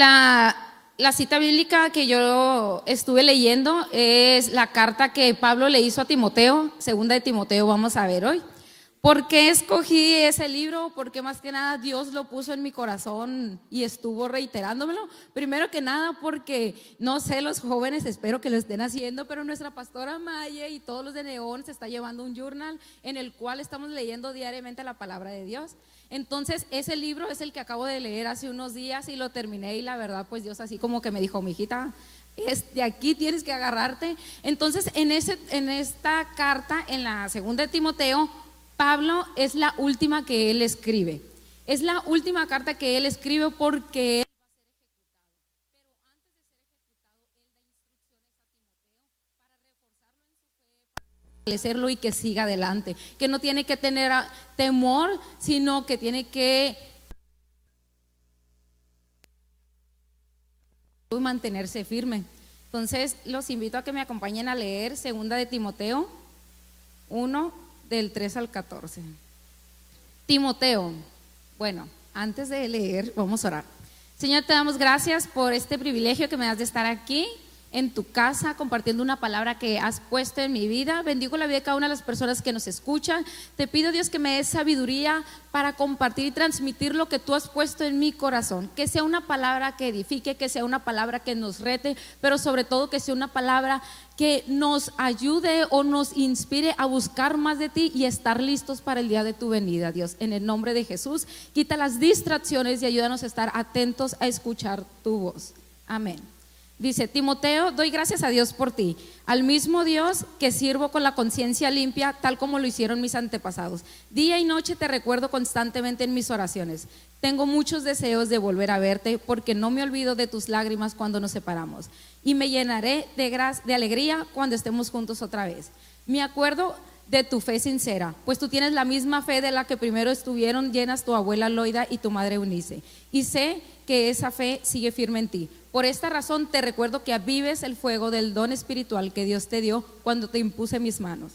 la, cita bíblica que yo estuve leyendo es la carta que Pablo le hizo a Timoteo, segunda de Timoteo, vamos a ver hoy. ¿Por qué escogí ese libro? Porque más que nada Dios lo puso en mi corazón y estuvo reiterándomelo. Primero que nada porque, no sé, los jóvenes espero que lo estén haciendo, pero nuestra pastora Maya y todos los de Neón se está llevando un journal en el cual estamos leyendo diariamente la palabra de Dios. Entonces, ese libro es el que acabo de leer hace unos días y lo terminé y la verdad, pues Dios así como que me dijo, mi hijita, es de aquí tienes que agarrarte. Entonces, en, ese, en esta carta, en la segunda de Timoteo, Pablo es la última que él escribe. Es la última carta que él escribe porque él va a ser ejecutado. Pero antes de ser ejecutado, él da instrucciones a Timoteo para reforzarlo en su fe, para fortalecerlo y que siga adelante. Que no tiene que tener temor, sino que tiene que mantenerse firme. Entonces, los invito a que me acompañen a leer segunda de Timoteo 1 del 3 al 14. Timoteo, bueno, antes de leer, vamos a orar. Señor, te damos gracias por este privilegio que me das de estar aquí en tu casa compartiendo una palabra que has puesto en mi vida. Bendigo la vida de cada una de las personas que nos escuchan. Te pido, Dios, que me des sabiduría para compartir y transmitir lo que tú has puesto en mi corazón. Que sea una palabra que edifique, que sea una palabra que nos rete, pero sobre todo que sea una palabra que nos ayude o nos inspire a buscar más de ti y estar listos para el día de tu venida, Dios. En el nombre de Jesús, quita las distracciones y ayúdanos a estar atentos a escuchar tu voz. Amén. Dice, Timoteo, doy gracias a Dios por ti, al mismo Dios que sirvo con la conciencia limpia, tal como lo hicieron mis antepasados. Día y noche te recuerdo constantemente en mis oraciones. Tengo muchos deseos de volver a verte porque no me olvido de tus lágrimas cuando nos separamos y me llenaré de, de alegría cuando estemos juntos otra vez. Me acuerdo de tu fe sincera, pues tú tienes la misma fe de la que primero estuvieron llenas tu abuela Loida y tu madre Unice. Y sé que esa fe sigue firme en ti por esta razón te recuerdo que avives el fuego del don espiritual que Dios te dio cuando te impuse mis manos.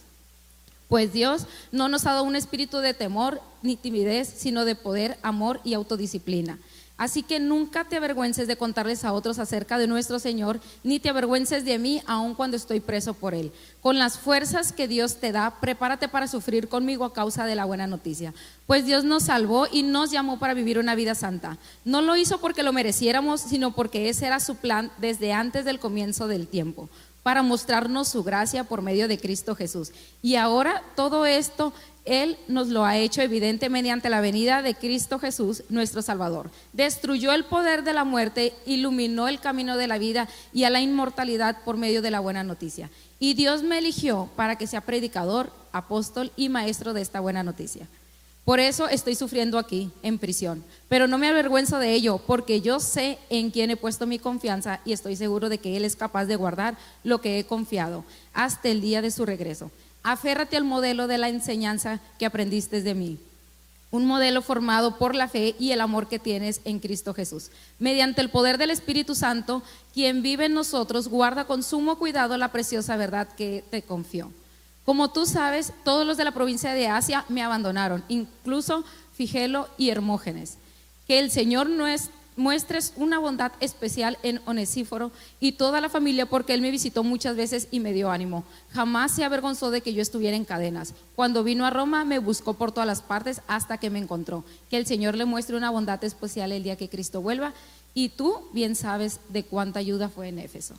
Pues Dios no nos ha dado un espíritu de temor ni timidez, sino de poder, amor y autodisciplina. Así que nunca te avergüences de contarles a otros acerca de nuestro Señor, ni te avergüences de mí aun cuando estoy preso por Él. Con las fuerzas que Dios te da, prepárate para sufrir conmigo a causa de la buena noticia. Pues Dios nos salvó y nos llamó para vivir una vida santa. No lo hizo porque lo mereciéramos, sino porque ese era su plan desde antes del comienzo del tiempo para mostrarnos su gracia por medio de Cristo Jesús. Y ahora todo esto él nos lo ha hecho evidente mediante la venida de Cristo Jesús, nuestro Salvador. Destruyó el poder de la muerte, iluminó el camino de la vida y a la inmortalidad por medio de la buena noticia. Y Dios me eligió para que sea predicador, apóstol y maestro de esta buena noticia. Por eso estoy sufriendo aquí, en prisión. Pero no me avergüenzo de ello, porque yo sé en quién he puesto mi confianza y estoy seguro de que Él es capaz de guardar lo que he confiado hasta el día de su regreso. Aférrate al modelo de la enseñanza que aprendiste de mí. Un modelo formado por la fe y el amor que tienes en Cristo Jesús. Mediante el poder del Espíritu Santo, quien vive en nosotros, guarda con sumo cuidado la preciosa verdad que te confió. Como tú sabes, todos los de la provincia de Asia me abandonaron, incluso Figelo y Hermógenes. Que el Señor no es muestres una bondad especial en Onesíforo y toda la familia porque él me visitó muchas veces y me dio ánimo. Jamás se avergonzó de que yo estuviera en cadenas. Cuando vino a Roma me buscó por todas las partes hasta que me encontró. Que el Señor le muestre una bondad especial el día que Cristo vuelva y tú bien sabes de cuánta ayuda fue en Éfeso.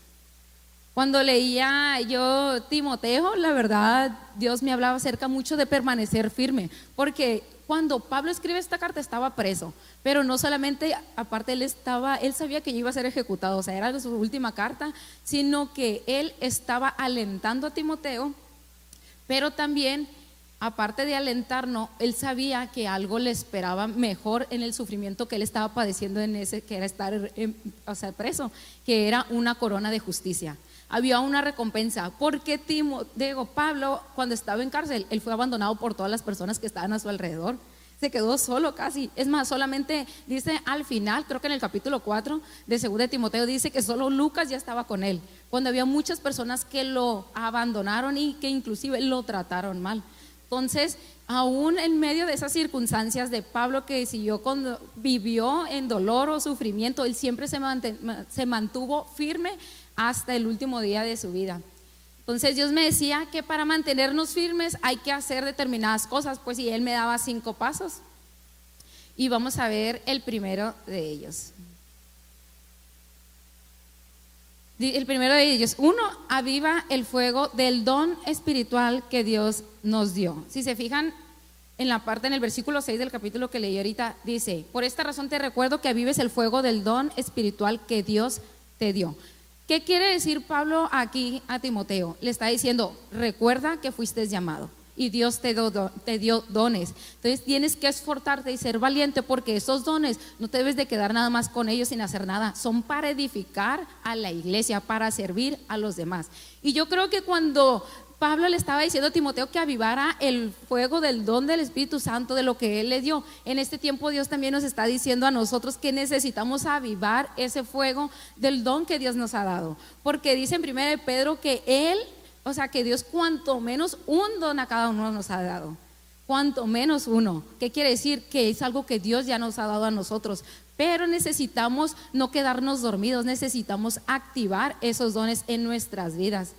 Cuando leía yo Timoteo, la verdad, Dios me hablaba acerca mucho de permanecer firme, porque cuando Pablo escribe esta carta estaba preso, pero no solamente, aparte él estaba, él sabía que iba a ser ejecutado, o sea, era su última carta, sino que él estaba alentando a Timoteo, pero también, aparte de alentarnos, él sabía que algo le esperaba mejor en el sufrimiento que él estaba padeciendo en ese, que era estar o sea, preso, que era una corona de justicia había una recompensa. Porque Timo, digo, Pablo, cuando estaba en cárcel, él fue abandonado por todas las personas que estaban a su alrededor. Se quedó solo casi. Es más, solamente dice al final, creo que en el capítulo 4 de 2 de Timoteo, dice que solo Lucas ya estaba con él. Cuando había muchas personas que lo abandonaron y que inclusive lo trataron mal. Entonces, aún en medio de esas circunstancias de Pablo que siguió cuando vivió en dolor o sufrimiento, él siempre se, se mantuvo firme hasta el último día de su vida. Entonces Dios me decía que para mantenernos firmes hay que hacer determinadas cosas, pues y Él me daba cinco pasos. Y vamos a ver el primero de ellos. El primero de ellos, uno, aviva el fuego del don espiritual que Dios nos dio. Si se fijan en la parte en el versículo 6 del capítulo que leí ahorita, dice, por esta razón te recuerdo que avives el fuego del don espiritual que Dios te dio. ¿Qué quiere decir Pablo aquí a Timoteo? Le está diciendo, recuerda que fuiste llamado y Dios te, te, dio dones. Entonces tienes que esforzarte y ser valiente porque esos dones no te debes de quedar nada más con ellos sin hacer nada. Son para edificar a la iglesia, para servir a los demás. Y yo creo que cuando Pablo le estaba diciendo a Timoteo que avivara el fuego del don del Espíritu Santo, de lo que Él le dio. En este tiempo Dios también nos está diciendo a nosotros que necesitamos avivar ese fuego del don que Dios nos ha dado. Porque dice en 1 Pedro que Él o sea que Dios cuanto menos un don a cada uno nos ha dado. Cuanto menos uno. ¿Qué quiere decir? Que es algo que Dios ya nos ha dado a nosotros. Pero necesitamos no quedarnos dormidos, necesitamos activar esos dones en nuestras vidas.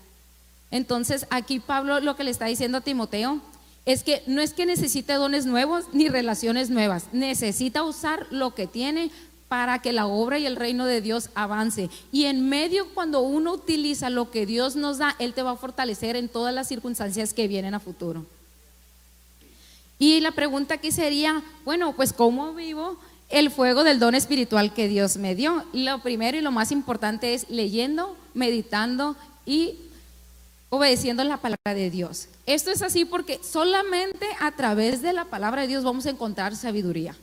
Entonces aquí Pablo lo que le está diciendo a Timoteo es que no es que necesite dones nuevos ni relaciones nuevas, necesita usar lo que tiene para que la obra y el reino de Dios avance. Y en medio, cuando uno utiliza lo que Dios nos da, Él te va a fortalecer en todas las circunstancias que vienen a futuro. Y la pregunta aquí sería, bueno, pues ¿cómo vivo el fuego del don espiritual que Dios me dio? Lo primero y lo más importante es leyendo, meditando y obedeciendo la palabra de Dios. Esto es así porque solamente a través de la palabra de Dios vamos a encontrar sabiduría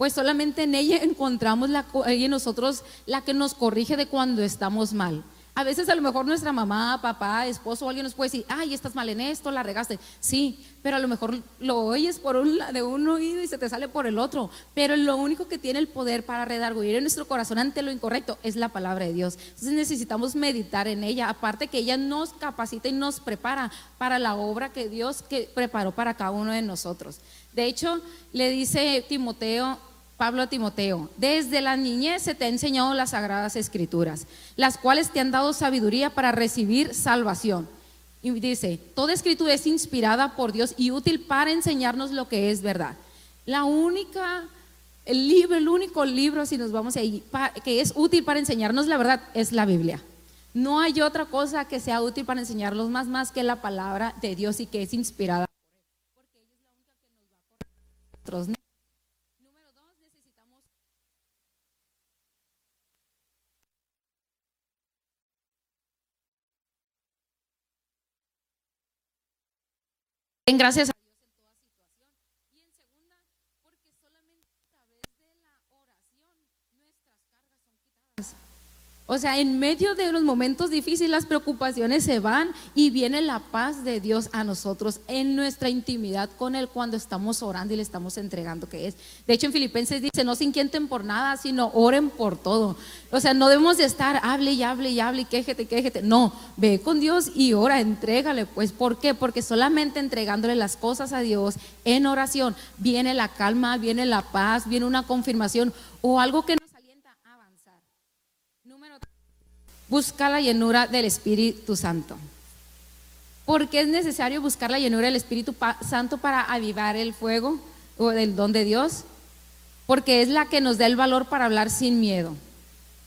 pues solamente en ella encontramos la, en nosotros la que nos corrige de cuando estamos mal. A veces a lo mejor nuestra mamá, papá, esposo alguien nos puede decir, ay, estás mal en esto, la regaste. Sí, pero a lo mejor lo oyes por un, de un oído y se te sale por el otro. Pero lo único que tiene el poder para redarguir en nuestro corazón ante lo incorrecto es la palabra de Dios. Entonces necesitamos meditar en ella. Aparte que ella nos capacita y nos prepara para la obra que Dios preparó para cada uno de nosotros. De hecho, le dice Timoteo Pablo a Timoteo, desde la niñez se te ha enseñado las sagradas escrituras, las cuales te han dado sabiduría para recibir salvación. Y dice, toda escritura es inspirada por Dios y útil para enseñarnos lo que es verdad. La única, el libro, el único libro, si nos vamos ahí, que es útil para enseñarnos la verdad, es la Biblia. No hay otra cosa que sea útil para enseñarnos más, más que la palabra de Dios y que es inspirada por Porque es la única que nos va a gracias Dios en toda situación. Y en segunda, porque solamente a través de la oración nuestras cargas son quitadas. O sea, en medio de los momentos difíciles las preocupaciones se van y viene la paz de Dios a nosotros en nuestra intimidad con Él cuando estamos orando y le estamos entregando que es. De hecho, en Filipenses dice, no se inquieten por nada, sino oren por todo. O sea, no debemos de estar, hable y hable y hable y quéjete, quéjete. No, ve con Dios y ora, entrégale. Pues, ¿por qué? Porque solamente entregándole las cosas a Dios en oración viene la calma, viene la paz, viene una confirmación o algo que busca la llenura del Espíritu Santo. ¿Por qué es necesario buscar la llenura del Espíritu Santo para avivar el fuego o el don de Dios? Porque es la que nos da el valor para hablar sin miedo.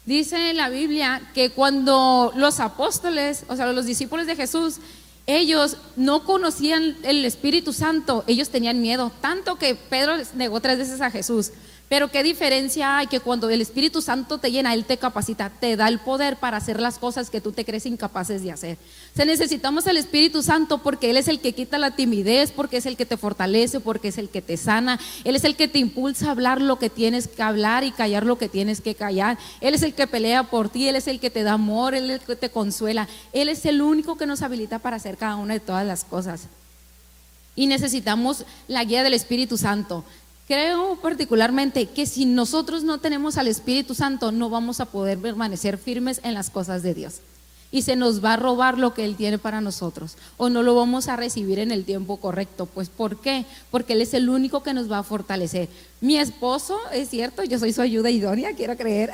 Dice en la Biblia que cuando los apóstoles, o sea, los discípulos de Jesús, ellos no conocían el Espíritu Santo, ellos tenían miedo, tanto que Pedro negó tres veces a Jesús. Pero qué diferencia hay que cuando el Espíritu Santo te llena, Él te capacita, te da el poder para hacer las cosas que tú te crees incapaces de hacer. Se necesitamos el Espíritu Santo porque Él es el que quita la timidez, porque es el que te fortalece, porque es el que te sana. Él es el que te impulsa a hablar lo que tienes que hablar y callar lo que tienes que callar. Él es el que pelea por ti, Él es el que te da amor, Él es el que te consuela. Él es el único que nos habilita para hacer cada una de todas las cosas. Y necesitamos la guía del Espíritu Santo. Creo particularmente que si nosotros no tenemos al Espíritu Santo, no vamos a poder permanecer firmes en las cosas de Dios. y se nos va a robar lo que Él tiene para nosotros o no lo vamos a recibir en el tiempo correcto. Pues ¿por qué? Porque Él es el único que nos va a fortalecer. Mi esposo, es cierto, yo soy su ayuda idónea, quiero creer.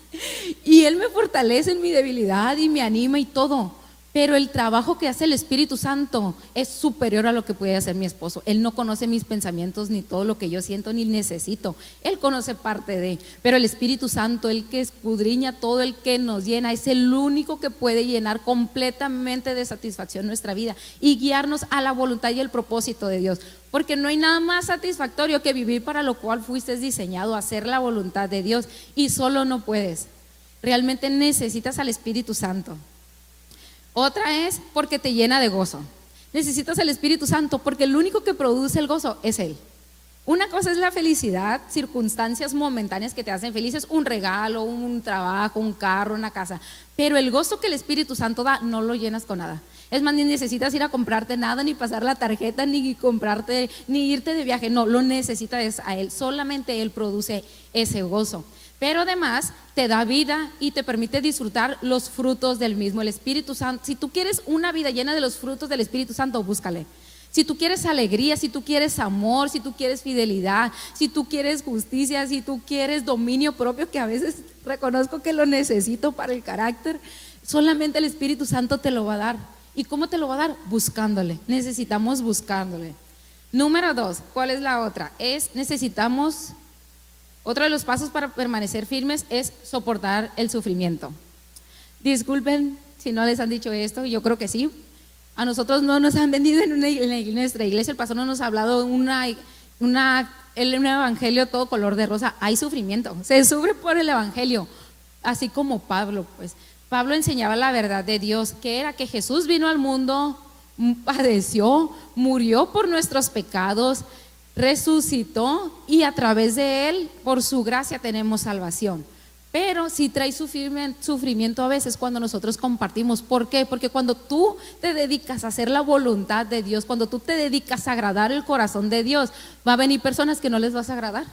y Él me fortalece en mi debilidad y me anima y todo. Pero el trabajo que hace el Espíritu Santo es superior a lo que puede hacer mi esposo. Él no conoce mis pensamientos ni todo lo que yo siento ni necesito. Él conoce parte de. Pero el Espíritu Santo, el que escudriña todo, el que nos llena, es el único que puede llenar completamente de satisfacción nuestra vida y guiarnos a la voluntad y el propósito de Dios. Porque no hay nada más satisfactorio que vivir para lo cual fuiste diseñado, hacer la voluntad de Dios. Y solo no puedes. Realmente necesitas al Espíritu Santo. Otra es porque te llena de gozo. Necesitas el Espíritu Santo porque el único que produce el gozo es Él. Una cosa es la felicidad, circunstancias momentáneas que te hacen felices, un regalo, un trabajo, un carro, una casa. Pero el gozo que el Espíritu Santo da no lo llenas con nada. Es más, ni necesitas ir a comprarte nada, ni pasar la tarjeta, ni comprarte, ni irte de viaje. No, lo necesitas a Él. Solamente Él produce ese gozo pero además te da vida y te permite disfrutar los frutos del mismo, el Espíritu Santo. Si tú quieres una vida llena de los frutos del Espíritu Santo, búscale. Si tú quieres alegría, si tú quieres amor, si tú quieres fidelidad, si tú quieres justicia, si tú quieres dominio propio, que a veces reconozco que lo necesito para el carácter, solamente el Espíritu Santo te lo va a dar. ¿Y cómo te lo va a dar? Buscándole. Necesitamos buscándole. Número dos, ¿cuál es la otra? Es necesitamos otro de los pasos para permanecer firmes es soportar el sufrimiento. Disculpen si no les han dicho esto, yo creo que sí. A nosotros no nos han vendido en, nuestra iglesia, el pastor no nos ha hablado una, una, un evangelio todo color de rosa. Hay sufrimiento, se sufre por el evangelio, así como Pablo, pues. Pablo enseñaba la verdad de Dios, que era que Jesús vino al mundo, padeció, murió por nuestros pecados, resucitó y a través de él, por su gracia, tenemos salvación. Pero si trae sufrimiento a veces cuando nosotros compartimos. ¿Por qué? Porque cuando tú te dedicas a hacer la voluntad de Dios, cuando tú te dedicas a agradar el corazón de Dios, va a venir personas que no les vas a agradar.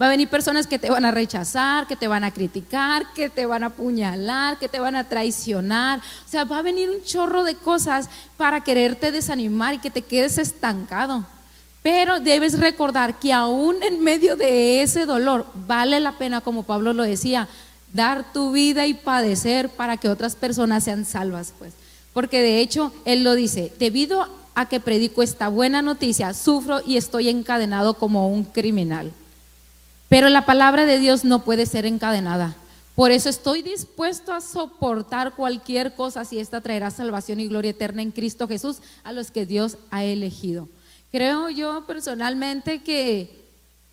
Va a venir personas que te van a rechazar, que te van a criticar, que te van a apuñalar, que te van a traicionar. O sea, va a venir un chorro de cosas para quererte desanimar y que te quedes estancado. Pero debes recordar que aún en medio de ese dolor vale la pena, como Pablo lo decía, dar tu vida y padecer para que otras personas sean salvas, pues. Porque de hecho él lo dice, debido a que predico esta buena noticia, sufro y estoy encadenado como un criminal. Pero la palabra de Dios no puede ser encadenada. Por eso estoy dispuesto a soportar cualquier cosa si esta traerá salvación y gloria eterna en Cristo Jesús a los que Dios ha elegido. Creo yo personalmente que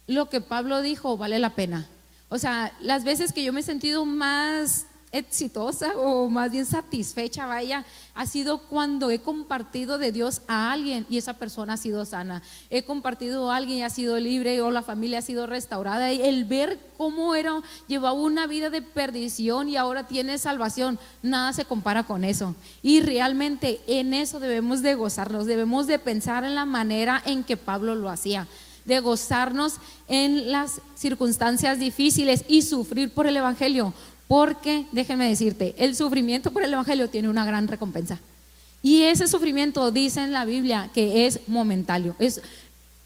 lo que Pablo dijo vale la pena. O sea, las veces que yo me he sentido más exitosa o más bien satisfecha, vaya, ha sido cuando he compartido de Dios a alguien y esa persona ha sido sana. He compartido a alguien y ha sido libre o la familia ha sido restaurada. Y el ver cómo era, llevaba una vida de perdición y ahora tiene salvación, nada se compara con eso. Y realmente en eso debemos de gozarnos, debemos de pensar en la manera en que Pablo lo hacía de gozarnos en las circunstancias difíciles y sufrir por el Evangelio, porque, déjenme decirte, el sufrimiento por el Evangelio tiene una gran recompensa. Y ese sufrimiento dice en la Biblia que es momentáneo, es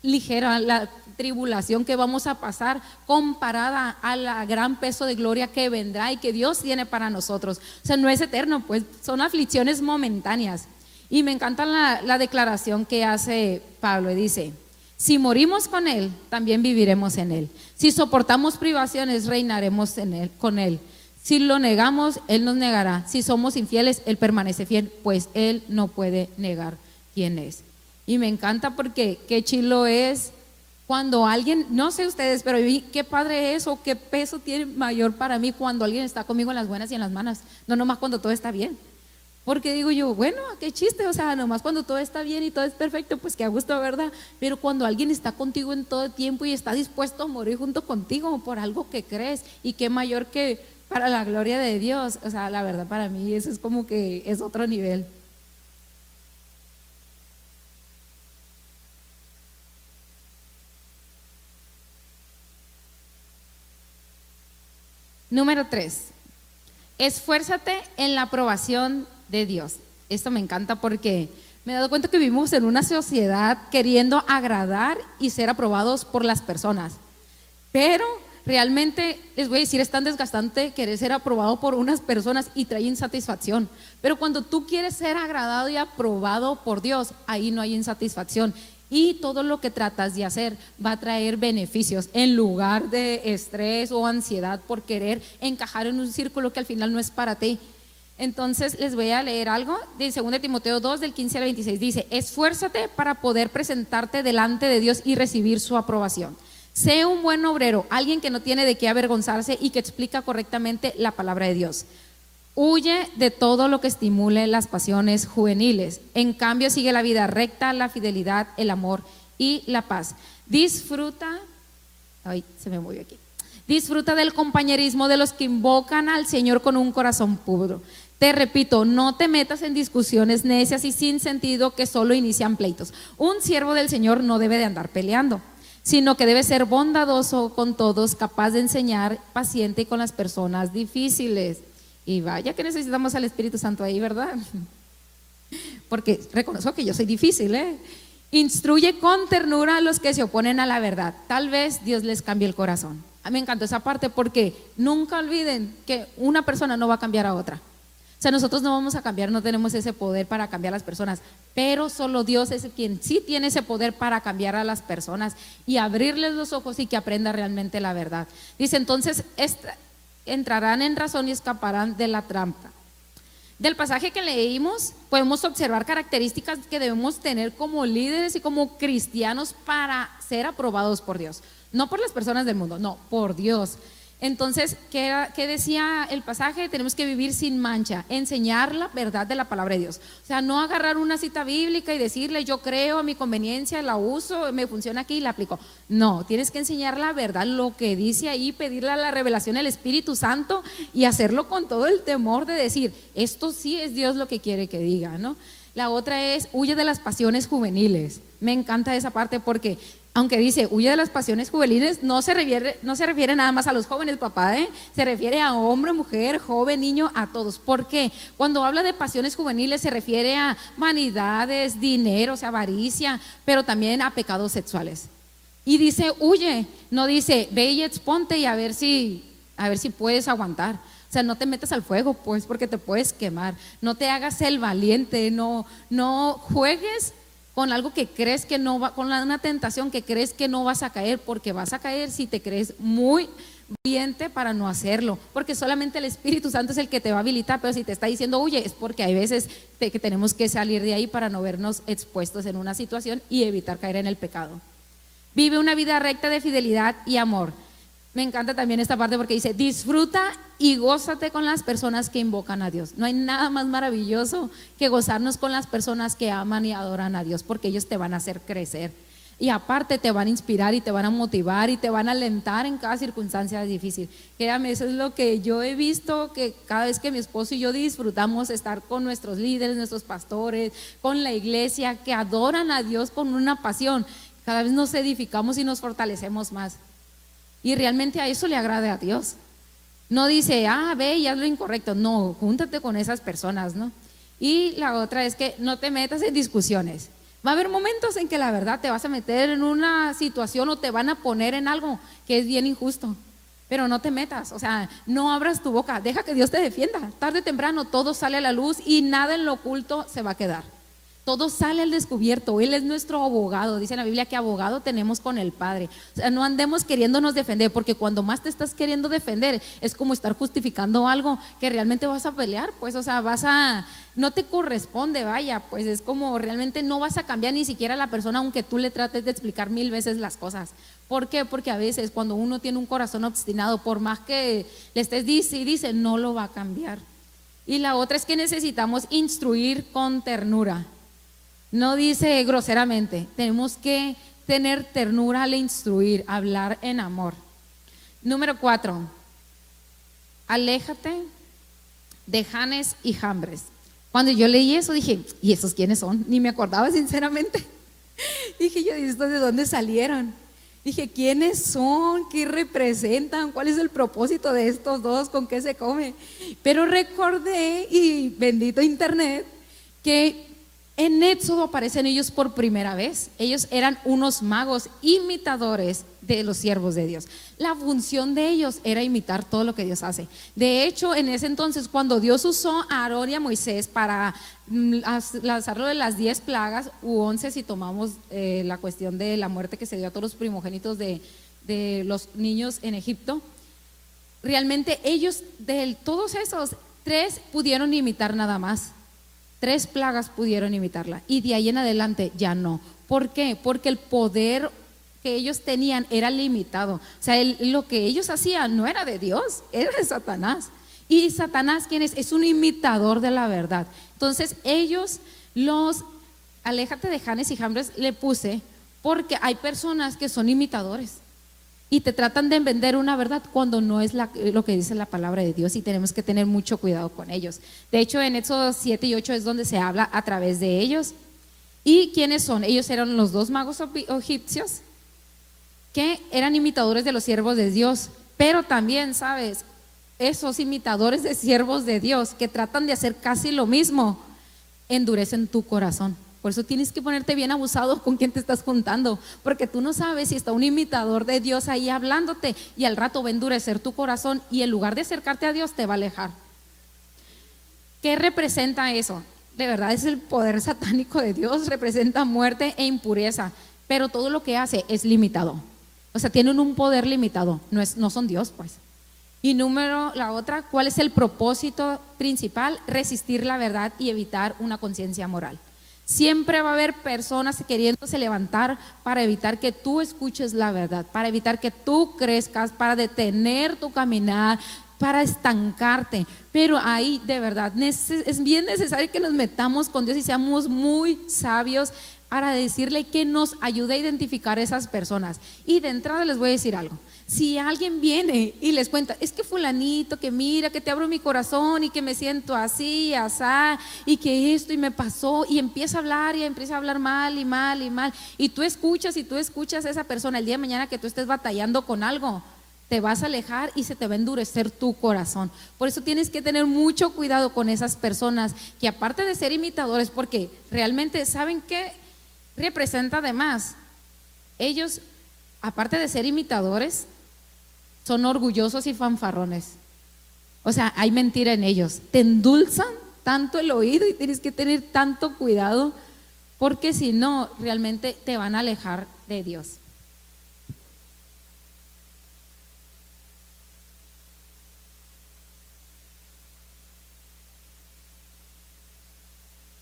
ligera la tribulación que vamos a pasar comparada a la gran peso de gloria que vendrá y que Dios tiene para nosotros. O sea, no es eterno, pues son aflicciones momentáneas. Y me encanta la, la declaración que hace Pablo y dice, si morimos con Él, también viviremos en Él. Si soportamos privaciones, reinaremos en él, con Él. Si lo negamos, Él nos negará. Si somos infieles, Él permanece fiel, pues Él no puede negar quién es. Y me encanta porque qué chilo es cuando alguien, no sé ustedes, pero qué padre es o qué peso tiene mayor para mí cuando alguien está conmigo en las buenas y en las malas, no nomás cuando todo está bien. Porque digo yo, bueno, qué chiste, o sea, nomás cuando todo está bien y todo es perfecto, pues qué a gusto, ¿verdad? Pero cuando alguien está contigo en todo tiempo y está dispuesto a morir junto contigo por algo que crees y qué mayor que para la gloria de Dios. O sea, la verdad para mí eso es como que es otro nivel. Número tres, esfuérzate en la aprobación de Dios. Esto me encanta porque me he dado cuenta que vivimos en una sociedad queriendo agradar y ser aprobados por las personas. Pero realmente, les voy a decir, es tan desgastante querer ser aprobado por unas personas y trae insatisfacción. Pero cuando tú quieres ser agradado y aprobado por Dios, ahí no hay insatisfacción. Y todo lo que tratas de hacer va a traer beneficios en lugar de estrés o ansiedad por querer encajar en un círculo que al final no es para ti. Entonces les voy a leer algo de 2 Timoteo 2 del 15 al 26. Dice, esfuérzate para poder presentarte delante de Dios y recibir su aprobación. Sé un buen obrero, alguien que no tiene de qué avergonzarse y que explica correctamente la palabra de Dios. Huye de todo lo que estimule las pasiones juveniles. En cambio, sigue la vida recta, la fidelidad, el amor y la paz. Disfruta, ay, se me movió aquí. Disfruta del compañerismo de los que invocan al Señor con un corazón puro. Te repito, no te metas en discusiones necias y sin sentido que solo inician pleitos. Un siervo del Señor no debe de andar peleando sino que debe ser bondadoso con todos, capaz de enseñar, paciente con las personas difíciles. Y vaya que necesitamos al Espíritu Santo ahí, ¿verdad? Porque reconozco que yo soy difícil, ¿eh? Instruye con ternura a los que se oponen a la verdad. Tal vez Dios les cambie el corazón. A mí me encantó esa parte porque nunca olviden que una persona no va a cambiar a otra. Sea, nosotros no vamos a cambiar, no tenemos ese poder para cambiar a las personas, pero solo Dios es quien sí tiene ese poder para cambiar a las personas y abrirles los ojos y que aprenda realmente la verdad. Dice, entonces entrarán en razón y escaparán de la trampa. Del pasaje que leímos, podemos observar características que debemos tener como líderes y como cristianos para ser aprobados por Dios. No por las personas del mundo, no, por Dios. Entonces, ¿qué, decía el pasaje? Tenemos que vivir sin mancha, enseñar la verdad de la palabra de Dios. O sea, no agarrar una cita bíblica y decirle, yo creo a mi conveniencia, la uso, me funciona aquí y la aplico. No, tienes que enseñar la verdad, lo que dice ahí, pedirle la revelación del Espíritu Santo y hacerlo con todo el temor de decir, esto sí es Dios lo que quiere que diga, ¿no? La otra es, huye de las pasiones juveniles. Me encanta esa parte porque aunque dice huye de las pasiones juveniles, no se refiere, no se refiere nada más a los jóvenes, papá, ¿eh? se refiere a hombre, mujer, joven, niño, a todos. ¿Por qué? Cuando habla de pasiones juveniles se refiere a vanidades, dinero, o sea, avaricia, pero también a pecados sexuales. Y dice huye, no dice ve y exponte y a ver si, a ver si puedes aguantar. O sea, no te metas al fuego, pues, porque te puedes quemar. No te hagas el valiente, no, no juegues con algo que crees que no va, con una tentación que crees que no vas a caer, porque vas a caer si te crees muy valiente para no hacerlo, porque solamente el Espíritu Santo es el que te va a habilitar, pero si te está diciendo huye, es porque hay veces que tenemos que salir de ahí para no vernos expuestos en una situación y evitar caer en el pecado. Vive una vida recta de fidelidad y amor. Me encanta también esta parte porque dice, disfruta y gózate con las personas que invocan a Dios. No hay nada más maravilloso que gozarnos con las personas que aman y adoran a Dios porque ellos te van a hacer crecer. Y aparte te van a inspirar y te van a motivar y te van a alentar en cada circunstancia difícil. Créame, eso es lo que yo he visto, que cada vez que mi esposo y yo disfrutamos estar con nuestros líderes, nuestros pastores, con la iglesia, que adoran a Dios con una pasión, cada vez nos edificamos y nos fortalecemos más. Y realmente a eso le agrada a Dios. No dice, ah, ve y haz lo incorrecto. No, júntate con esas personas, ¿no? Y la otra es que no te metas en discusiones. Va a haber momentos en que la verdad te vas a meter en una situación o te van a poner en algo que es bien injusto. Pero no te metas, o sea, no abras tu boca, deja que Dios te defienda. Tarde o temprano todo sale a la luz y nada en lo oculto se va a quedar. Todo sale al descubierto. Él es nuestro abogado. Dice la Biblia que abogado tenemos con el Padre. O sea, no andemos queriéndonos defender, porque cuando más te estás queriendo defender, es como estar justificando algo que realmente vas a pelear. Pues, o sea, vas a. No te corresponde, vaya. Pues es como realmente no vas a cambiar ni siquiera a la persona, aunque tú le trates de explicar mil veces las cosas. ¿Por qué? Porque a veces cuando uno tiene un corazón obstinado, por más que le estés dice dice, no lo va a cambiar. Y la otra es que necesitamos instruir con ternura. No dice groseramente, tenemos que tener ternura al instruir, hablar en amor. Número cuatro, aléjate de Janes y Jambres. Cuando yo leí eso dije, ¿y esos quiénes son? Ni me acordaba sinceramente. dije yo, ¿y estos de dónde salieron? Dije, ¿quiénes son? ¿Qué representan? ¿Cuál es el propósito de estos dos? ¿Con qué se come? Pero recordé, y bendito Internet, que en Éxodo aparecen ellos por primera vez. Ellos eran unos magos imitadores de los siervos de Dios. La función de ellos era imitar todo lo que Dios hace. De hecho, en ese entonces, cuando Dios usó a Aarón y a Moisés para mm, lanzarlo de las diez plagas, u once si tomamos eh, la cuestión de la muerte que se dio a todos los primogénitos de, de los niños en Egipto, realmente ellos, de todos esos, tres pudieron imitar nada más. Tres plagas pudieron imitarla y de ahí en adelante ya no. ¿Por qué? Porque el poder que ellos tenían era limitado. O sea, lo que ellos hacían no era de Dios, era de Satanás. Y Satanás, ¿quién es? Es un imitador de la verdad. Entonces, ellos los, aléjate de Janes y Jambres, le puse, porque hay personas que son imitadores y te tratan de vender una verdad cuando no es lo que dice la palabra de Dios y tenemos que tener mucho cuidado con ellos. De hecho, en Éxodo 7 y 8 es donde se habla a través de ellos. ¿Y quiénes son? Ellos eran los dos magos egipcios que eran imitadores de los siervos de Dios, pero también, ¿sabes? Esos imitadores de siervos de Dios que tratan de hacer casi lo mismo, endurecen tu corazón. Por eso tienes que ponerte bien abusado con quién te estás juntando, porque tú no sabes si está un imitador de Dios ahí hablándote y al rato va a endurecer tu corazón y en lugar de acercarte a Dios te va a alejar. ¿Qué representa eso? De verdad es el poder satánico de Dios, representa muerte e impureza, pero todo lo que hace es limitado. O sea, tienen un poder limitado, no, es, no son Dios, pues. Y número, la otra, ¿cuál es el propósito principal? Resistir la verdad y evitar una conciencia moral. Siempre va a haber personas queriéndose levantar para evitar que tú escuches la verdad, para evitar que tú crezcas, para detener tu caminar, para estancarte. Pero ahí de verdad es bien necesario que nos metamos con Dios y seamos muy sabios para decirle que nos ayude a identificar esas personas. Y de entrada les voy a decir algo. Si alguien viene y les cuenta, es que fulanito, que mira, que te abro mi corazón y que me siento así, asá, y que esto y me pasó, y empieza a hablar y empieza a hablar mal y mal y mal, y tú escuchas y tú escuchas a esa persona el día de mañana que tú estés batallando con algo, te vas a alejar y se te va a endurecer tu corazón. Por eso tienes que tener mucho cuidado con esas personas que aparte de ser imitadores, porque realmente saben que representa además, ellos, aparte de ser imitadores, son orgullosos y fanfarrones. O sea, hay mentira en ellos. Te endulzan tanto el oído y tienes que tener tanto cuidado porque si no, realmente te van a alejar de Dios.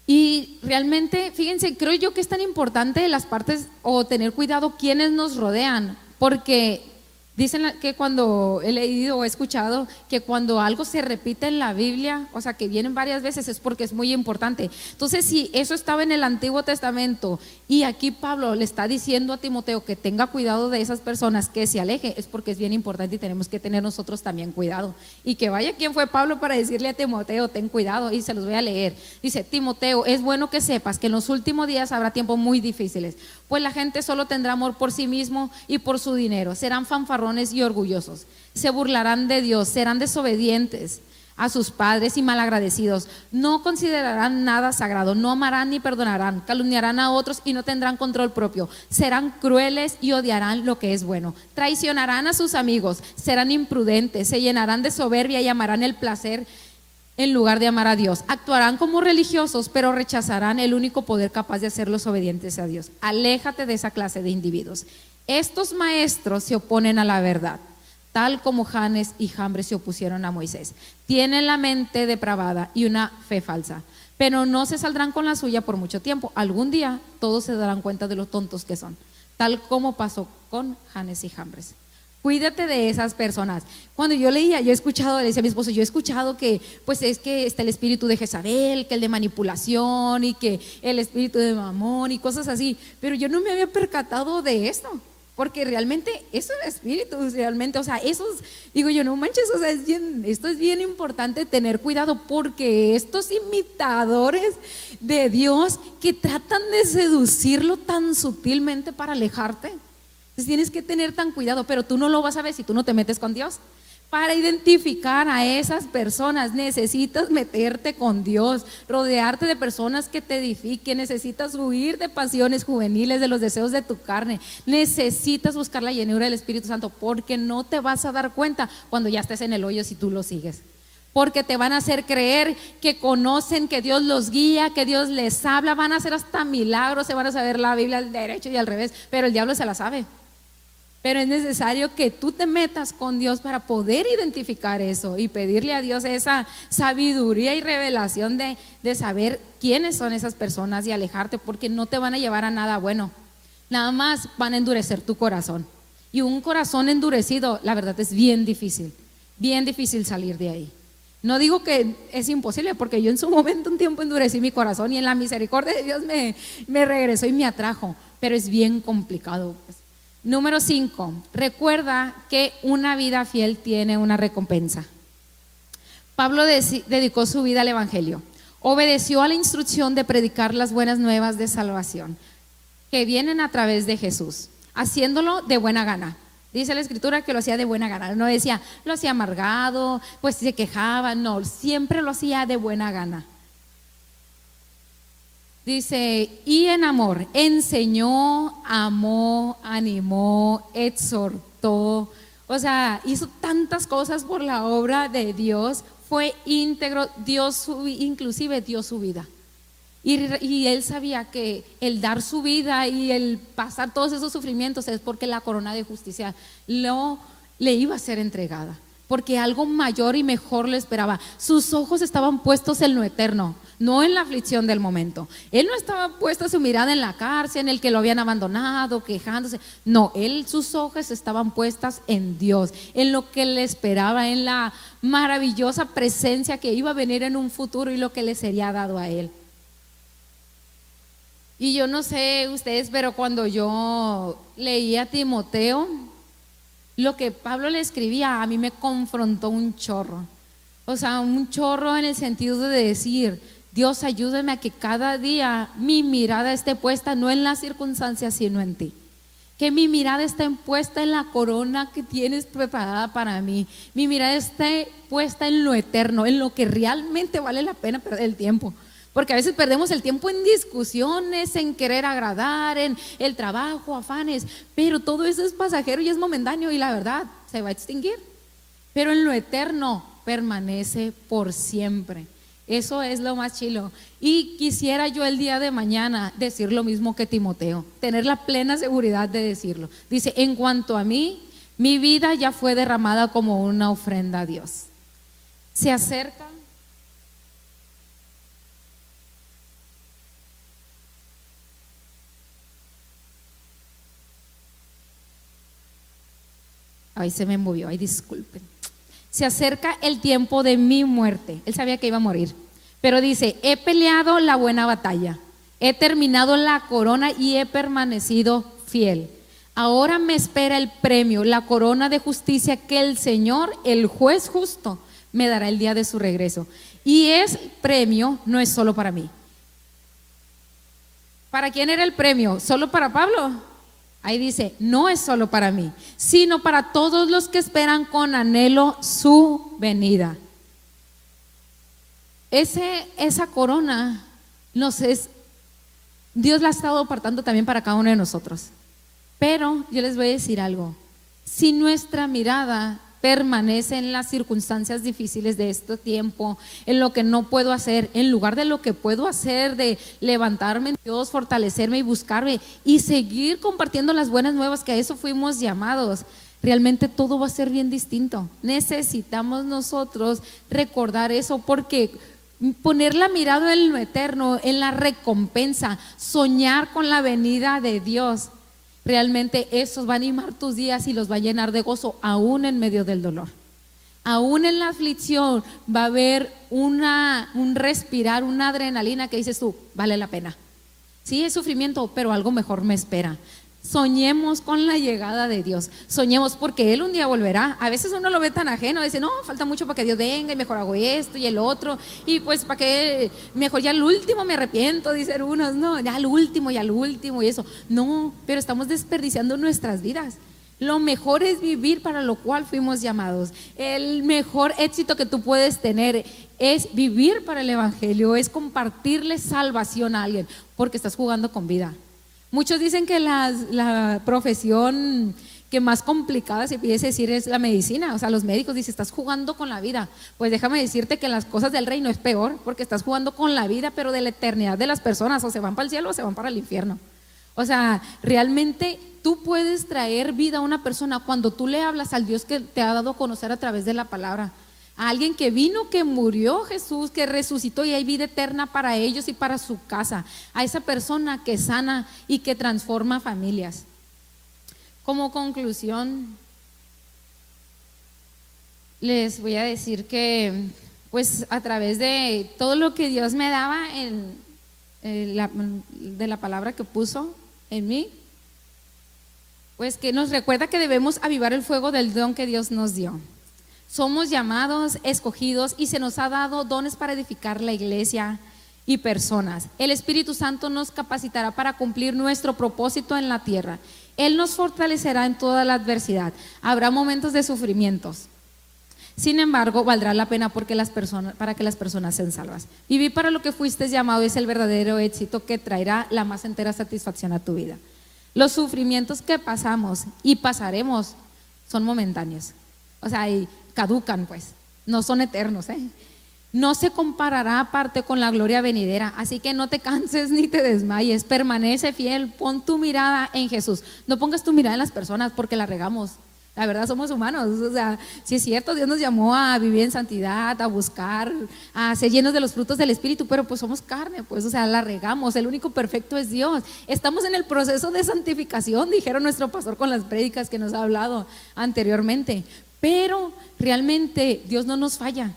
Y realmente, fíjense, creo yo que es tan importante las partes o tener cuidado quienes nos rodean, porque Dicen que cuando he leído o he escuchado que cuando algo se repite en la Biblia, o sea, que vienen varias veces, es porque es muy importante. Entonces, si eso estaba en el Antiguo Testamento y aquí Pablo le está diciendo a Timoteo que tenga cuidado de esas personas, que se aleje, es porque es bien importante y tenemos que tener nosotros también cuidado. Y que vaya quien fue Pablo para decirle a Timoteo, ten cuidado, y se los voy a leer. Dice, Timoteo, es bueno que sepas que en los últimos días habrá tiempos muy difíciles, pues la gente solo tendrá amor por sí mismo y por su dinero. Serán fanfarrones y orgullosos. Se burlarán de Dios, serán desobedientes a sus padres y malagradecidos. No considerarán nada sagrado, no amarán ni perdonarán, calumniarán a otros y no tendrán control propio. Serán crueles y odiarán lo que es bueno. Traicionarán a sus amigos, serán imprudentes, se llenarán de soberbia y amarán el placer en lugar de amar a Dios. Actuarán como religiosos, pero rechazarán el único poder capaz de hacerlos obedientes a Dios. Aléjate de esa clase de individuos. Estos maestros se oponen a la verdad, tal como Janes y Jambres se opusieron a Moisés. Tienen la mente depravada y una fe falsa, pero no se saldrán con la suya por mucho tiempo. Algún día todos se darán cuenta de lo tontos que son, tal como pasó con Janes y Jambres. Cuídate de esas personas. Cuando yo leía, yo he escuchado, le decía a mi esposo, yo he escuchado que pues es que está el espíritu de Jezabel, que el de manipulación y que el espíritu de mamón y cosas así, pero yo no me había percatado de esto. Porque realmente eso es espíritu, realmente, o sea, esos, digo yo, no manches, o sea, esto es bien importante tener cuidado porque estos imitadores de Dios que tratan de seducirlo tan sutilmente para alejarte, Entonces tienes que tener tan cuidado, pero tú no lo vas a ver si tú no te metes con Dios. Para identificar a esas personas necesitas meterte con Dios, rodearte de personas que te edifiquen, necesitas huir de pasiones juveniles, de los deseos de tu carne, necesitas buscar la llenura del Espíritu Santo porque no te vas a dar cuenta cuando ya estés en el hoyo si tú lo sigues. Porque te van a hacer creer que conocen, que Dios los guía, que Dios les habla, van a hacer hasta milagros, se van a saber la Biblia al derecho y al revés, pero el diablo se la sabe. Pero es necesario que tú te metas con Dios para poder identificar eso y pedirle a Dios esa sabiduría y revelación de, de, saber quiénes son esas personas y alejarte porque no te van a llevar a nada bueno. Nada más van a endurecer tu corazón. Y un corazón endurecido, la verdad es bien difícil, bien difícil salir de ahí. No digo que es imposible, porque yo en su momento un tiempo endurecí mi corazón y en la misericordia de Dios me, me regresó y me atrajo, pero es bien complicado. Pues. Número 5. Recuerda que una vida fiel tiene una recompensa. Pablo dedicó su vida al Evangelio. Obedeció a la instrucción de predicar las buenas nuevas de salvación que vienen a través de Jesús, haciéndolo de buena gana. Dice la escritura que lo hacía de buena gana. No decía, lo hacía amargado, pues se quejaba. No, siempre lo hacía de buena gana. Dice, y en amor, enseñó, amó, animó, exhortó. O sea, hizo tantas cosas por la obra de Dios, fue íntegro, Dios inclusive dio su vida. Y, él sabía que el dar su vida y el pasar todos esos sufrimientos es porque la corona de justicia le iba a ser entregada, porque algo mayor y mejor le esperaba. Sus ojos estaban puestos en lo eterno no en la aflicción del momento. Él no estaba puesto su mirada en la cárcel, en el que lo habían abandonado, quejándose. No, él, sus ojos estaban puestas en Dios, en lo que le esperaba, en la maravillosa presencia que iba a venir en un futuro y lo que le sería dado a él. Y yo no sé ustedes, pero cuando yo leía a Timoteo, lo que Pablo le escribía a mí me confrontó un chorro. O sea, un chorro en el sentido de decir, Dios ayúdame a que cada día mi mirada esté puesta no en las circunstancias, sino en ti. Que mi mirada esté puesta en la corona que tienes preparada para mí. Mi mirada esté puesta en lo eterno, en lo que realmente vale la pena perder el tiempo. Porque a veces perdemos el tiempo en discusiones, en querer agradar, en el trabajo, afanes. Pero todo eso es pasajero y es momentáneo y la verdad se va a extinguir. Pero en lo eterno permanece por siempre. Eso es lo más chilo. Y quisiera yo el día de mañana decir lo mismo que Timoteo, tener la plena seguridad de decirlo. Dice, en cuanto a mí, mi vida ya fue derramada como una ofrenda a Dios. Se acerca. Ahí se me movió, ay disculpen se acerca el tiempo de mi muerte. Él sabía que iba a morir. Pero dice, he peleado la buena batalla, he terminado la corona y he permanecido fiel. Ahora me espera el premio, la corona de justicia que el Señor, el juez justo, me dará el día de su regreso. Y ese premio no es solo para mí. ¿Para quién era el premio? ¿Solo para Pablo? Ahí dice, no es solo para mí, sino para todos los que esperan con anhelo su venida. Ese, esa corona nos es, Dios la ha estado apartando también para cada uno de nosotros. Pero yo les voy a decir algo, si nuestra mirada permanece en las circunstancias difíciles de este tiempo, en lo que no puedo hacer, en lugar de lo que puedo hacer, de levantarme en Dios, fortalecerme y buscarme y seguir compartiendo las buenas nuevas que a eso fuimos llamados. Realmente todo va a ser bien distinto. Necesitamos nosotros recordar eso porque poner la mirada en lo eterno, en la recompensa, soñar con la venida de Dios realmente eso va a animar tus días y los va a llenar de gozo aún en medio del dolor. Aún en la aflicción va a haber una, un respirar, una adrenalina que dices tú, vale la pena. Sí, es sufrimiento, pero algo mejor me espera. Soñemos con la llegada de Dios. Soñemos porque Él un día volverá. A veces uno lo ve tan ajeno, dice, no, falta mucho para que Dios venga y mejor hago esto y el otro. Y pues para que mejor ya al último me arrepiento, dicen unos, no, ya al último y al último y eso. No, pero estamos desperdiciando nuestras vidas. Lo mejor es vivir para lo cual fuimos llamados. El mejor éxito que tú puedes tener es vivir para el Evangelio, es compartirle salvación a alguien, porque estás jugando con vida. Muchos dicen que la profesión que más complicada se pudiese decir es la medicina. O sea, los médicos dicen, estás jugando con la vida. Pues déjame decirte que las cosas del reino es peor, porque estás jugando con la vida, pero de la eternidad de las personas. O se van para el cielo o se van para el infierno. O sea, realmente tú puedes traer vida a una persona cuando tú le hablas al Dios que te ha dado a conocer a través de la palabra. Alguien que vino, que murió Jesús, que resucitó y hay vida eterna para ellos y para su casa. A esa persona que sana y que transforma familias. Como conclusión, les voy a decir que pues a través de todo lo que Dios me daba en, de la palabra que puso en mí, pues que nos recuerda que debemos avivar el fuego del don que Dios nos dio. Somos llamados, escogidos y se nos ha dado dones para edificar la iglesia y personas. El Espíritu Santo nos capacitará para cumplir nuestro propósito en la tierra. Él nos fortalecerá en toda la adversidad. Habrá momentos de sufrimientos. Sin embargo, valdrá la pena porque las personas, para que las personas sean salvas. Vivir para lo que fuiste llamado es el verdadero éxito que traerá la más entera satisfacción a tu vida. Los sufrimientos que pasamos y pasaremos son momentáneos. O sea, y caducan, pues. No son eternos, ¿eh? No se comparará aparte con la gloria venidera. Así que no te canses ni te desmayes. Permanece fiel. Pon tu mirada en Jesús. No pongas tu mirada en las personas porque la regamos. La verdad somos humanos, o sea, si es cierto, Dios nos llamó a vivir en santidad, a buscar, a ser llenos de los frutos del Espíritu, pero pues somos carne, pues, o sea, la regamos, el único perfecto es Dios. Estamos en el proceso de santificación, dijeron nuestro pastor con las prédicas que nos ha hablado anteriormente, pero realmente Dios no nos falla.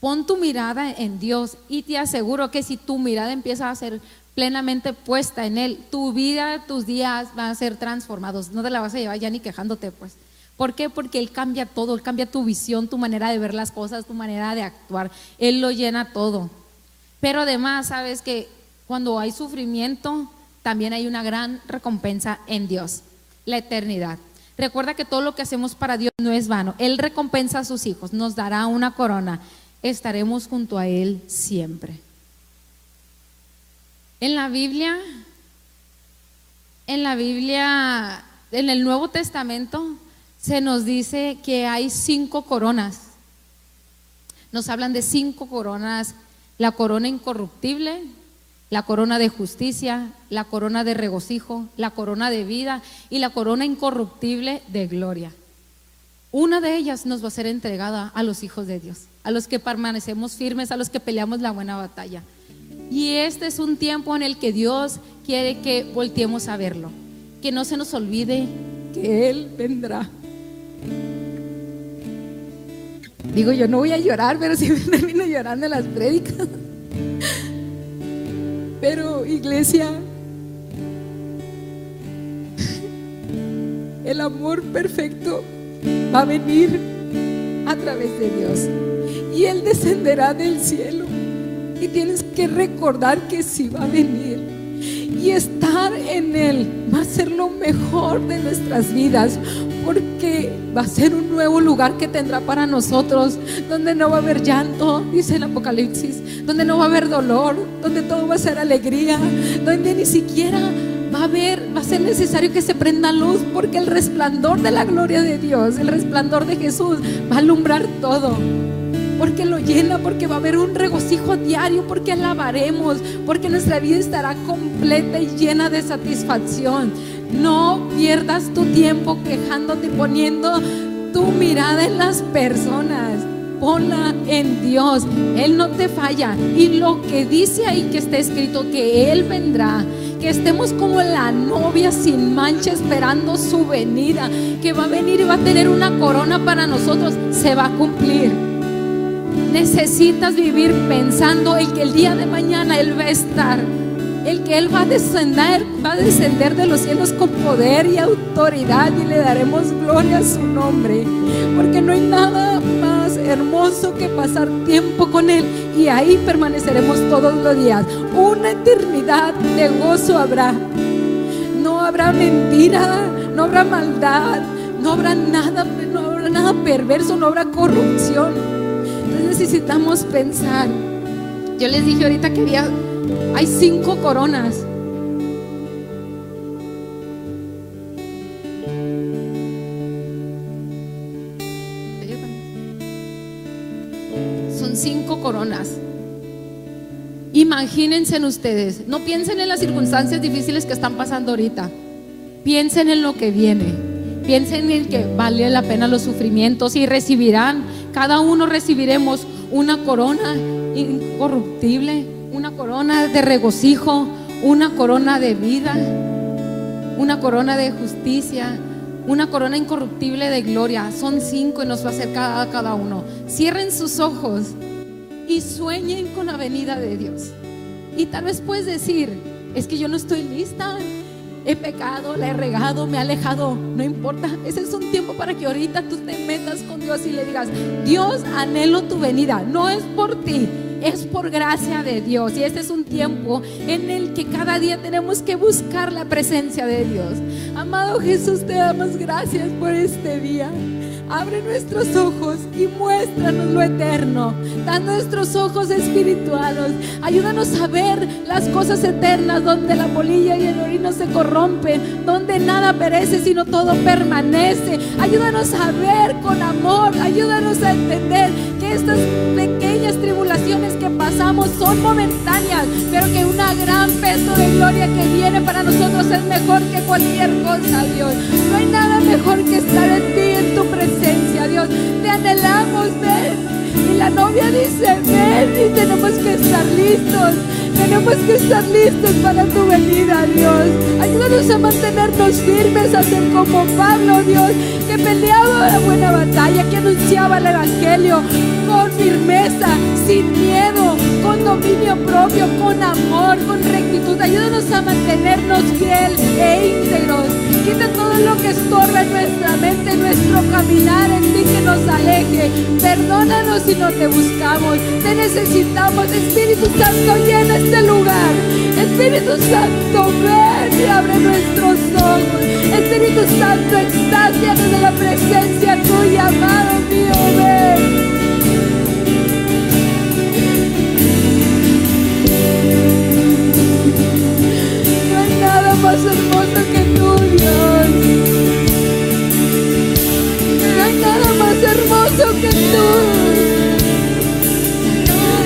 Pon tu mirada en Dios y te aseguro que si tu mirada empieza a ser plenamente puesta en Él, tu vida, tus días van a ser transformados, no te la vas a llevar ya ni quejándote, pues. ¿Por qué? Porque Él cambia todo, Él cambia tu visión, tu manera de ver las cosas, tu manera de actuar. Él lo llena todo. Pero además, sabes que cuando hay sufrimiento, también hay una gran recompensa en Dios, la eternidad. Recuerda que todo lo que hacemos para Dios no es vano. Él recompensa a sus hijos, nos dará una corona. Estaremos junto a Él siempre. En la Biblia, en la Biblia, en el Nuevo Testamento, se nos dice que hay cinco coronas. Nos hablan de cinco coronas, la corona incorruptible, la corona de justicia, la corona de regocijo, la corona de vida y la corona incorruptible de gloria. Una de ellas nos va a ser entregada a los hijos de Dios, a los que permanecemos firmes, a los que peleamos la buena batalla. Y este es un tiempo en el que Dios quiere que volteemos a verlo, que no se nos olvide que Él vendrá. Digo, yo no voy a llorar, pero si termino llorando en las prédicas. Pero iglesia, el amor perfecto va a venir a través de Dios. Y Él descenderá del cielo. Y tienes que recordar que sí va a venir. Y estar en Él va a ser lo mejor de nuestras vidas porque va a ser un nuevo lugar que tendrá para nosotros, donde no va a haber llanto, dice el Apocalipsis, donde no va a haber dolor, donde todo va a ser alegría, donde ni siquiera va a haber, ser necesario que se prenda luz, porque el resplandor de la gloria de Dios, el resplandor de Jesús va a alumbrar todo porque lo llena, porque va a haber un regocijo diario, porque alabaremos, porque nuestra vida estará completa y llena de satisfacción. No pierdas tu tiempo quejándote, poniendo tu mirada en las personas. Ponla en Dios. Él no te falla. Y lo que dice ahí que está escrito, que Él vendrá. Que estemos como la novia sin mancha esperando su venida. Que va a venir y va a tener una corona para nosotros. Se va a cumplir. Necesitas vivir pensando en que el día de mañana Él va a estar el que Él va a descender, va a descender de los cielos con poder y autoridad y le daremos gloria a su nombre, porque no hay nada más hermoso que pasar tiempo con Él y ahí permaneceremos todos los días. Una eternidad de gozo habrá. No habrá mentira, no habrá maldad, no habrá nada, no habrá nada perverso, no habrá corrupción. Entonces necesitamos pensar. Yo les dije ahorita que había hay cinco coronas. Son cinco coronas. Imagínense en ustedes, no piensen en las circunstancias difíciles que están pasando ahorita. Piensen en lo que viene. Piensen en que vale la pena los sufrimientos y recibirán, cada uno recibiremos una corona incorruptible una corona de regocijo, una corona de vida, una corona de justicia, una corona incorruptible de gloria. Son cinco y nos va a hacer cada, cada uno. Cierren sus ojos y sueñen con la venida de Dios. Y tal vez puedes decir, es que yo no estoy lista. He pecado, la he regado, me he alejado. No importa. Ese es un tiempo para que ahorita tú te metas con Dios y le digas, Dios, anhelo tu venida. No es por ti, es por gracia de Dios. Y este es un tiempo en el que cada día tenemos que buscar la presencia de Dios. Amado Jesús, te damos gracias por este día. Abre nuestros ojos y muéstranos lo eterno. Da nuestros ojos espirituales. Ayúdanos a ver las cosas eternas donde la polilla y el orino se corrompen, donde nada perece sino todo permanece. Ayúdanos a ver con amor. Ayúdanos a entender que estas pequeñas tribulaciones que pasamos son momentáneas, pero que una gran peso de gloria que viene para nosotros es mejor que cualquier cosa, Dios. No hay nada mejor que estar en ti, tu presencia, Dios. Te anhelamos, ven. Y la novia dice, ven y tenemos que estar listos. Tenemos que estar listos para tu venida, Dios. Ayúdanos a mantenernos firmes, a ser como Pablo, Dios, que peleaba la buena batalla, que anunciaba el Evangelio con firmeza, sin miedo, con dominio propio, con amor, con rectitud. Ayúdanos a mantenernos fiel e íntegros. Quita todo lo que estorba en nuestra mente, nuestro caminar en ti que nos aleje. Perdónanos si no te buscamos. Te necesitamos, Espíritu Santo, llena este lugar. Espíritu Santo, ven y abre nuestros ojos. Espíritu Santo, extásianos de la presencia tuya, amado mío, ven. Más que tú, Dios. No hay nada más hermoso que tú.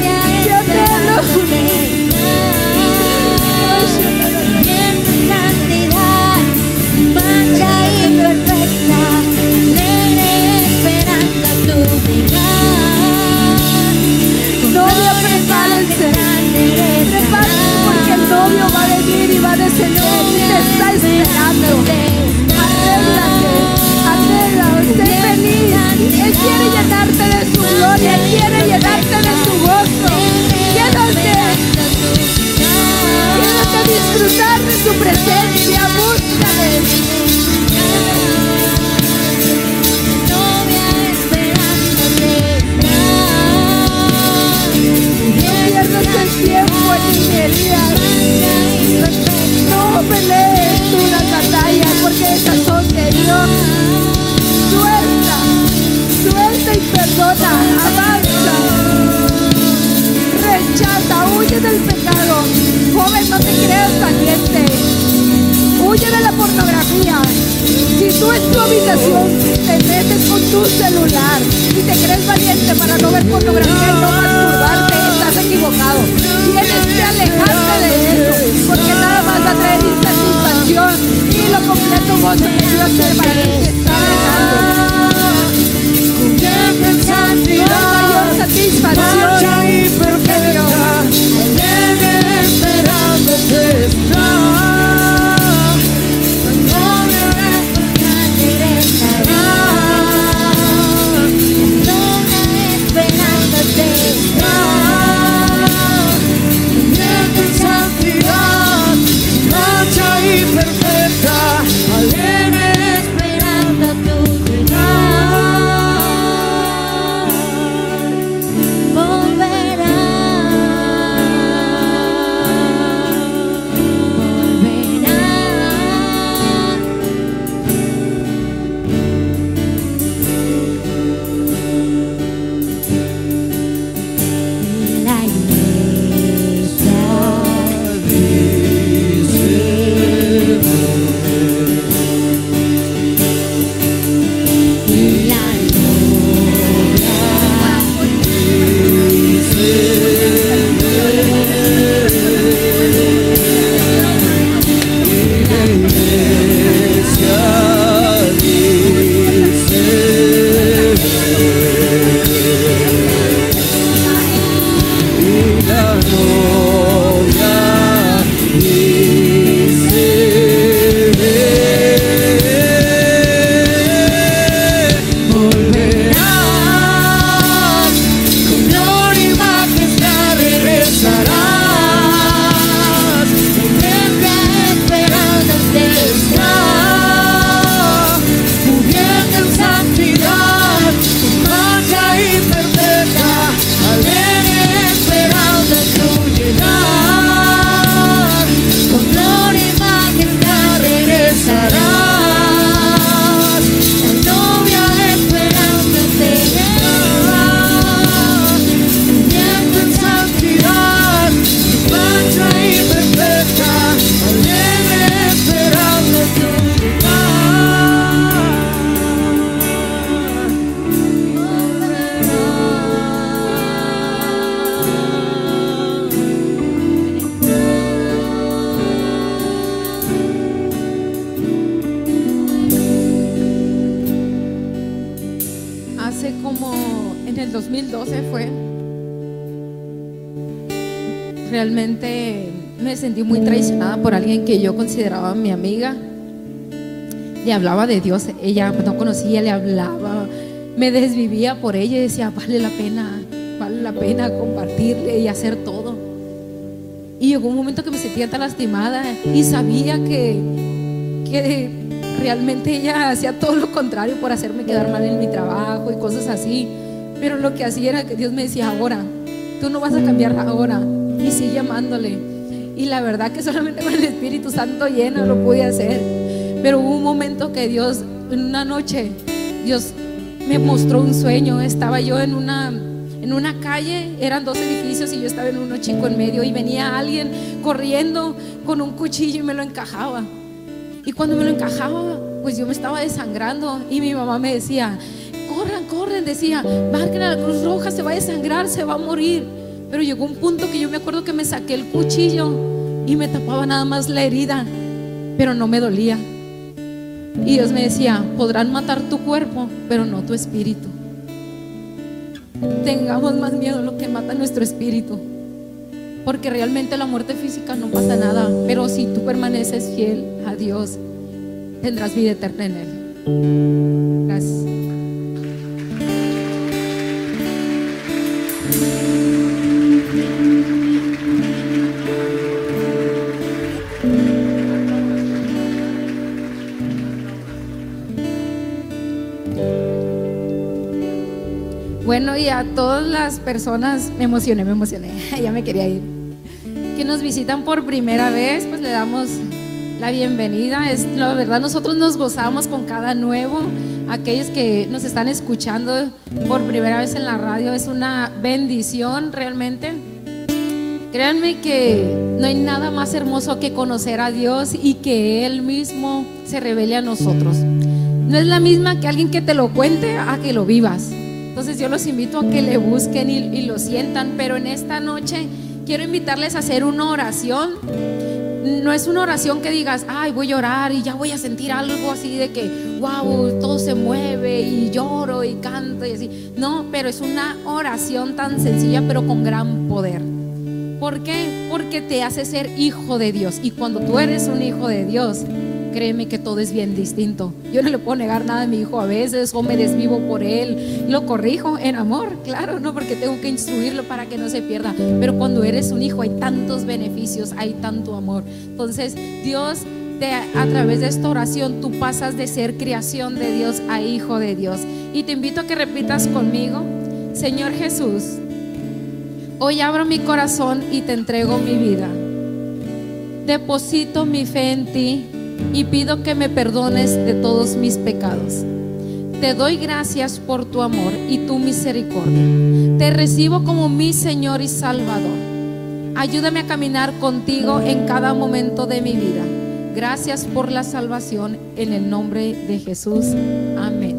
Te anhelo. Y te está esperando. Arréglate, arréglate, sé feliz. Él quiere llenarte de su gloria, Él quiere llenarte de su gozo. Quédate, quédate a disfrutar de su presencia, alguien que yo consideraba mi amiga. Le hablaba de Dios, ella no conocía, le hablaba, me desvivía por ella y decía, vale la pena, vale la pena compartirle y hacer todo. Y llegó un momento que me sentía tan lastimada y sabía que, que realmente ella hacía todo lo contrario por hacerme quedar mal en mi trabajo y cosas así. Pero lo que hacía era que Dios me decía, ahora, tú no vas a cambiar ahora. Y sigue amándole. Y la verdad que solamente con el Espíritu Santo lleno lo pude hacer. Pero hubo un momento que Dios, en una noche, Dios me mostró un sueño. Estaba yo en una, en una calle, eran dos edificios y yo estaba en uno chico en medio y venía alguien corriendo con un cuchillo y me lo encajaba. Y cuando me lo encajaba, pues yo me estaba desangrando y mi mamá me decía, corran, corren, decía, marquen a la Cruz Roja, se va a desangrar, se va a morir. Pero llegó un punto que yo me acuerdo que me saqué el cuchillo y me tapaba nada más la herida, pero no me dolía. Y Dios me decía, podrán matar tu cuerpo, pero no tu espíritu. Tengamos más miedo a lo que mata nuestro espíritu. Porque realmente la muerte física no pasa nada, pero si tú permaneces fiel a Dios, tendrás vida eterna en Él. Gracias. Bueno, y a todas las personas, me emocioné, me emocioné, ya me quería ir, que nos visitan por primera vez, pues le damos la bienvenida. Es la verdad, nosotros nos gozamos con cada nuevo. Aquellos que nos están escuchando por primera vez en la radio, es una bendición realmente. Créanme que no hay nada más hermoso que conocer a Dios y que Él mismo se revele a nosotros. No es la misma que alguien que te lo cuente a que lo vivas. Entonces yo los invito a que le busquen y, y lo sientan, pero en esta noche quiero invitarles a hacer una oración. No es una oración que digas, ay, voy a llorar y ya voy a sentir algo así de que, wow, todo se mueve y lloro y canto y así. No, pero es una oración tan sencilla pero con gran poder. ¿Por qué? Porque te hace ser hijo de Dios. Y cuando tú eres un hijo de Dios, créeme que todo es bien distinto. Yo no le puedo negar nada a mi hijo a veces o me desvivo por él. Lo corrijo en amor, claro, no porque tengo que instruirlo para que no se pierda. Pero cuando eres un hijo hay tantos beneficios, hay tanto amor. Entonces Dios a través de esta oración tú pasas de ser creación de Dios a hijo de Dios. Y te invito a que repitas conmigo, Señor Jesús, hoy abro mi corazón y te entrego mi vida. Deposito mi fe en ti y pido que me perdones de todos mis pecados. Te doy gracias por tu amor y tu misericordia. Te recibo como mi Señor y Salvador. Ayúdame a caminar contigo en cada momento de mi vida. Gracias por la salvación en el nombre de Jesús. Amén.